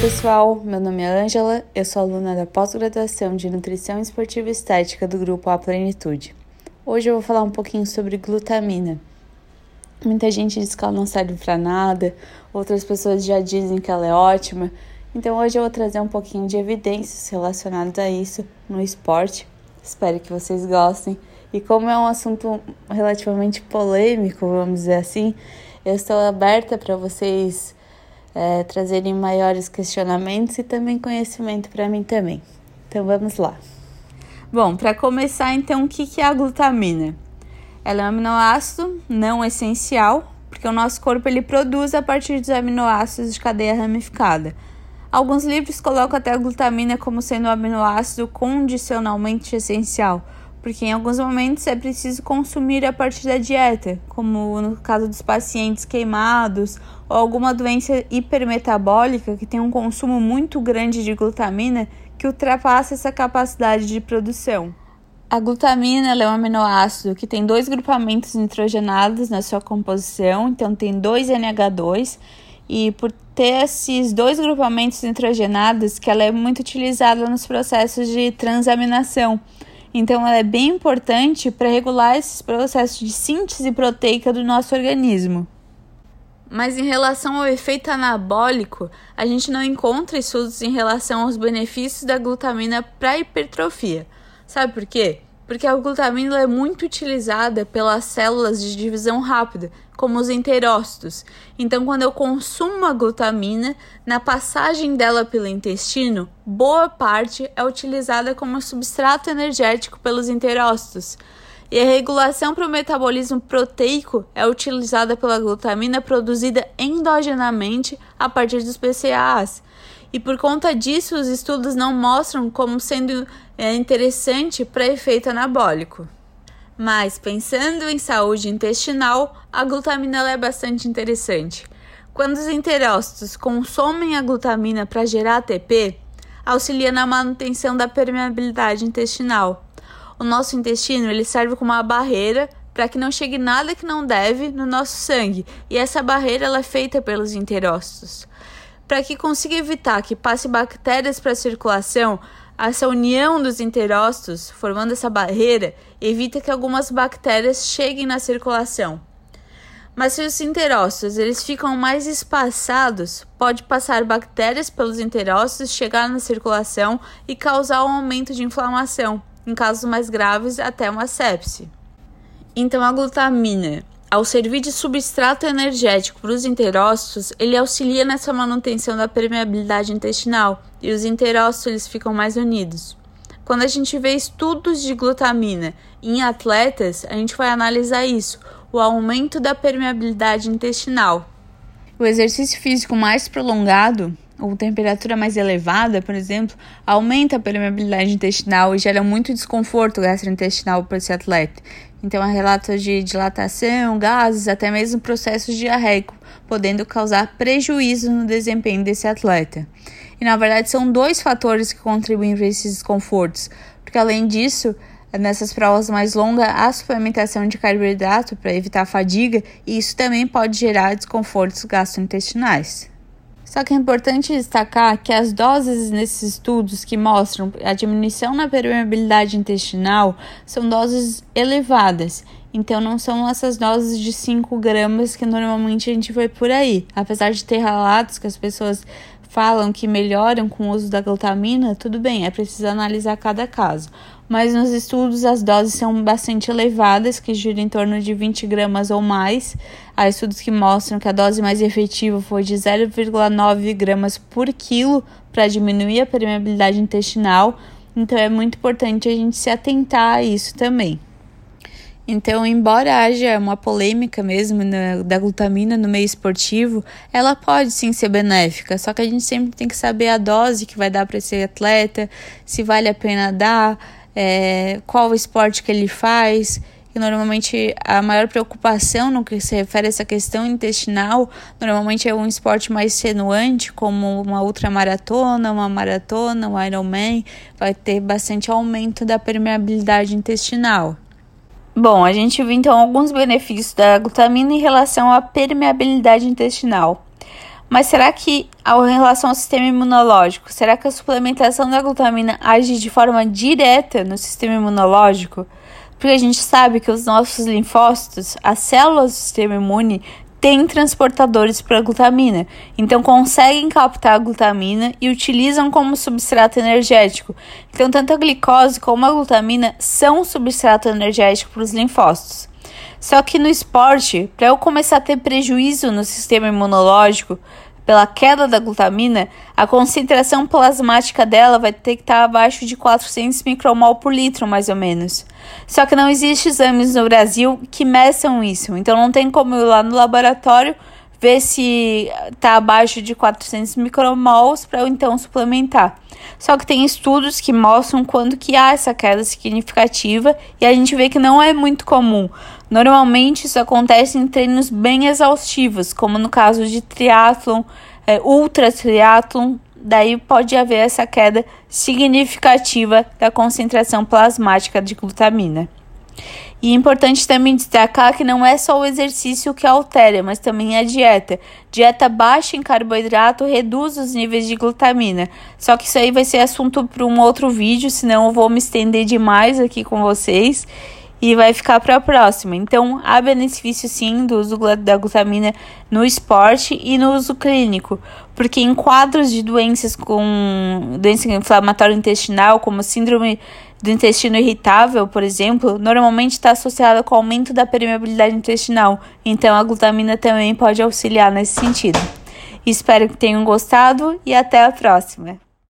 pessoal, meu nome é Ângela, eu sou aluna da pós-graduação de Nutrição Esportiva e Estética do grupo A Plenitude. Hoje eu vou falar um pouquinho sobre glutamina. Muita gente diz que ela não serve para nada, outras pessoas já dizem que ela é ótima, então hoje eu vou trazer um pouquinho de evidências relacionadas a isso no esporte. Espero que vocês gostem. E como é um assunto relativamente polêmico, vamos dizer assim, eu estou aberta para vocês é, trazerem maiores questionamentos e também conhecimento para mim também. Então vamos lá. Bom, para começar, então, o que é a glutamina? Ela é um aminoácido não essencial, porque o nosso corpo ele produz a partir dos aminoácidos de cadeia ramificada. Alguns livros colocam até a glutamina como sendo um aminoácido condicionalmente essencial, porque em alguns momentos é preciso consumir a partir da dieta, como no caso dos pacientes queimados ou alguma doença hipermetabólica que tem um consumo muito grande de glutamina que ultrapassa essa capacidade de produção. A glutamina é um aminoácido que tem dois grupamentos nitrogenados na sua composição, então tem dois NH2 e por ter esses dois grupamentos nitrogenados que ela é muito utilizada nos processos de transaminação. Então, ela é bem importante para regular esses processos de síntese proteica do nosso organismo. Mas em relação ao efeito anabólico, a gente não encontra estudos em relação aos benefícios da glutamina para a hipertrofia. Sabe por quê? Porque a glutamina é muito utilizada pelas células de divisão rápida, como os enterócitos. Então, quando eu consumo a glutamina, na passagem dela pelo intestino, boa parte é utilizada como substrato energético pelos enterócitos. E a regulação para o metabolismo proteico é utilizada pela glutamina produzida endogenamente a partir dos PCAs. E por conta disso, os estudos não mostram como sendo é, interessante para efeito anabólico. Mas pensando em saúde intestinal, a glutamina é bastante interessante. Quando os enterócitos consomem a glutamina para gerar ATP, auxilia na manutenção da permeabilidade intestinal. O nosso intestino ele serve como uma barreira para que não chegue nada que não deve no nosso sangue, e essa barreira ela é feita pelos enterócitos. Para que consiga evitar que passe bactérias para a circulação, essa união dos enterócitos, formando essa barreira, evita que algumas bactérias cheguem na circulação. Mas se os enterócitos eles ficam mais espaçados, pode passar bactérias pelos enterócitos, chegar na circulação e causar um aumento de inflamação, em casos mais graves até uma sepse. Então a glutamina ao servir de substrato energético para os enterócitos, ele auxilia nessa manutenção da permeabilidade intestinal e os enterócitos eles ficam mais unidos. Quando a gente vê estudos de glutamina em atletas, a gente vai analisar isso, o aumento da permeabilidade intestinal. O exercício físico mais prolongado ou temperatura mais elevada, por exemplo, aumenta a permeabilidade intestinal e gera muito desconforto gastrointestinal para esse atleta. Então, há relatos de dilatação, gases, até mesmo processos diarreicos, podendo causar prejuízo no desempenho desse atleta. E na verdade, são dois fatores que contribuem para esses desconfortos, porque além disso, nessas provas mais longas, há suplementação de carboidrato para evitar a fadiga, e isso também pode gerar desconfortos gastrointestinais. Só que é importante destacar que as doses nesses estudos que mostram a diminuição na permeabilidade intestinal são doses elevadas. Então, não são essas doses de 5 gramas que normalmente a gente vê por aí. Apesar de ter relatos que as pessoas falam que melhoram com o uso da glutamina, tudo bem, é preciso analisar cada caso. Mas nos estudos as doses são bastante elevadas, que giram em torno de 20 gramas ou mais. Há estudos que mostram que a dose mais efetiva foi de 0,9 gramas por quilo para diminuir a permeabilidade intestinal. Então é muito importante a gente se atentar a isso também. Então, embora haja uma polêmica mesmo na, da glutamina no meio esportivo, ela pode sim ser benéfica, só que a gente sempre tem que saber a dose que vai dar para esse atleta, se vale a pena dar, é, qual o esporte que ele faz. E normalmente a maior preocupação no que se refere a essa questão intestinal, normalmente é um esporte mais extenuante, como uma ultramaratona, uma maratona, um Ironman, vai ter bastante aumento da permeabilidade intestinal. Bom, a gente viu então alguns benefícios da glutamina em relação à permeabilidade intestinal. Mas será que, em relação ao sistema imunológico, será que a suplementação da glutamina age de forma direta no sistema imunológico? Porque a gente sabe que os nossos linfócitos, as células do sistema imune, têm transportadores para glutamina, então conseguem captar a glutamina e utilizam como substrato energético. Então, tanto a glicose como a glutamina são substrato energético para os linfócitos. Só que no esporte, para eu começar a ter prejuízo no sistema imunológico, pela queda da glutamina, a concentração plasmática dela vai ter que estar abaixo de 400 micromol por litro, mais ou menos. Só que não existe exames no Brasil que meçam isso, então não tem como ir lá no laboratório ver se está abaixo de 400 micromols para então suplementar. Só que tem estudos que mostram quando que há essa queda significativa e a gente vê que não é muito comum. Normalmente isso acontece em treinos bem exaustivos, como no caso de triatlon, é, ultra triatlon, daí pode haver essa queda significativa da concentração plasmática de glutamina. E é importante também destacar que não é só o exercício que altera, mas também a dieta. Dieta baixa em carboidrato reduz os níveis de glutamina. Só que isso aí vai ser assunto para um outro vídeo, senão eu vou me estender demais aqui com vocês e vai ficar para a próxima. Então, há benefício sim do uso da glutamina no esporte e no uso clínico, porque em quadros de doenças com doença inflamatória intestinal, como síndrome do intestino irritável, por exemplo, normalmente está associada com aumento da permeabilidade intestinal. Então, a glutamina também pode auxiliar nesse sentido. Espero que tenham gostado e até a próxima.